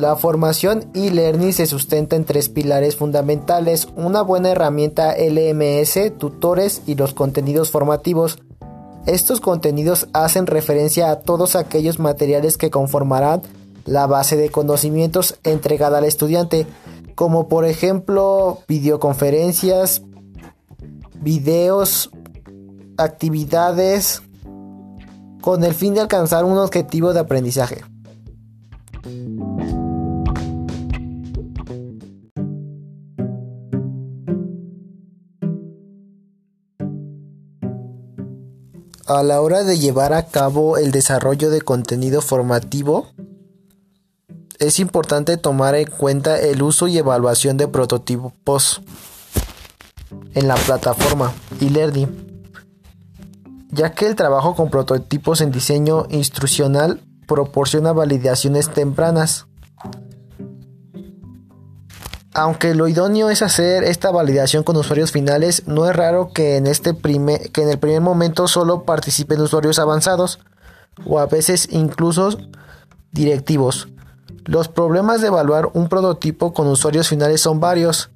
La formación e-learning se sustenta en tres pilares fundamentales, una buena herramienta LMS, tutores y los contenidos formativos. Estos contenidos hacen referencia a todos aquellos materiales que conformarán la base de conocimientos entregada al estudiante, como por ejemplo videoconferencias, videos, actividades, con el fin de alcanzar un objetivo de aprendizaje. A la hora de llevar a cabo el desarrollo de contenido formativo, es importante tomar en cuenta el uso y evaluación de prototipos en la plataforma e-learning, ya que el trabajo con prototipos en diseño instruccional proporciona validaciones tempranas. Aunque lo idóneo es hacer esta validación con usuarios finales, no es raro que en, este que en el primer momento solo participen usuarios avanzados o a veces incluso directivos. Los problemas de evaluar un prototipo con usuarios finales son varios.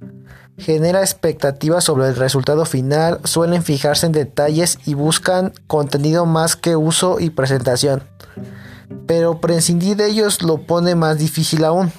Genera expectativas sobre el resultado final, suelen fijarse en detalles y buscan contenido más que uso y presentación. Pero prescindir de ellos lo pone más difícil aún.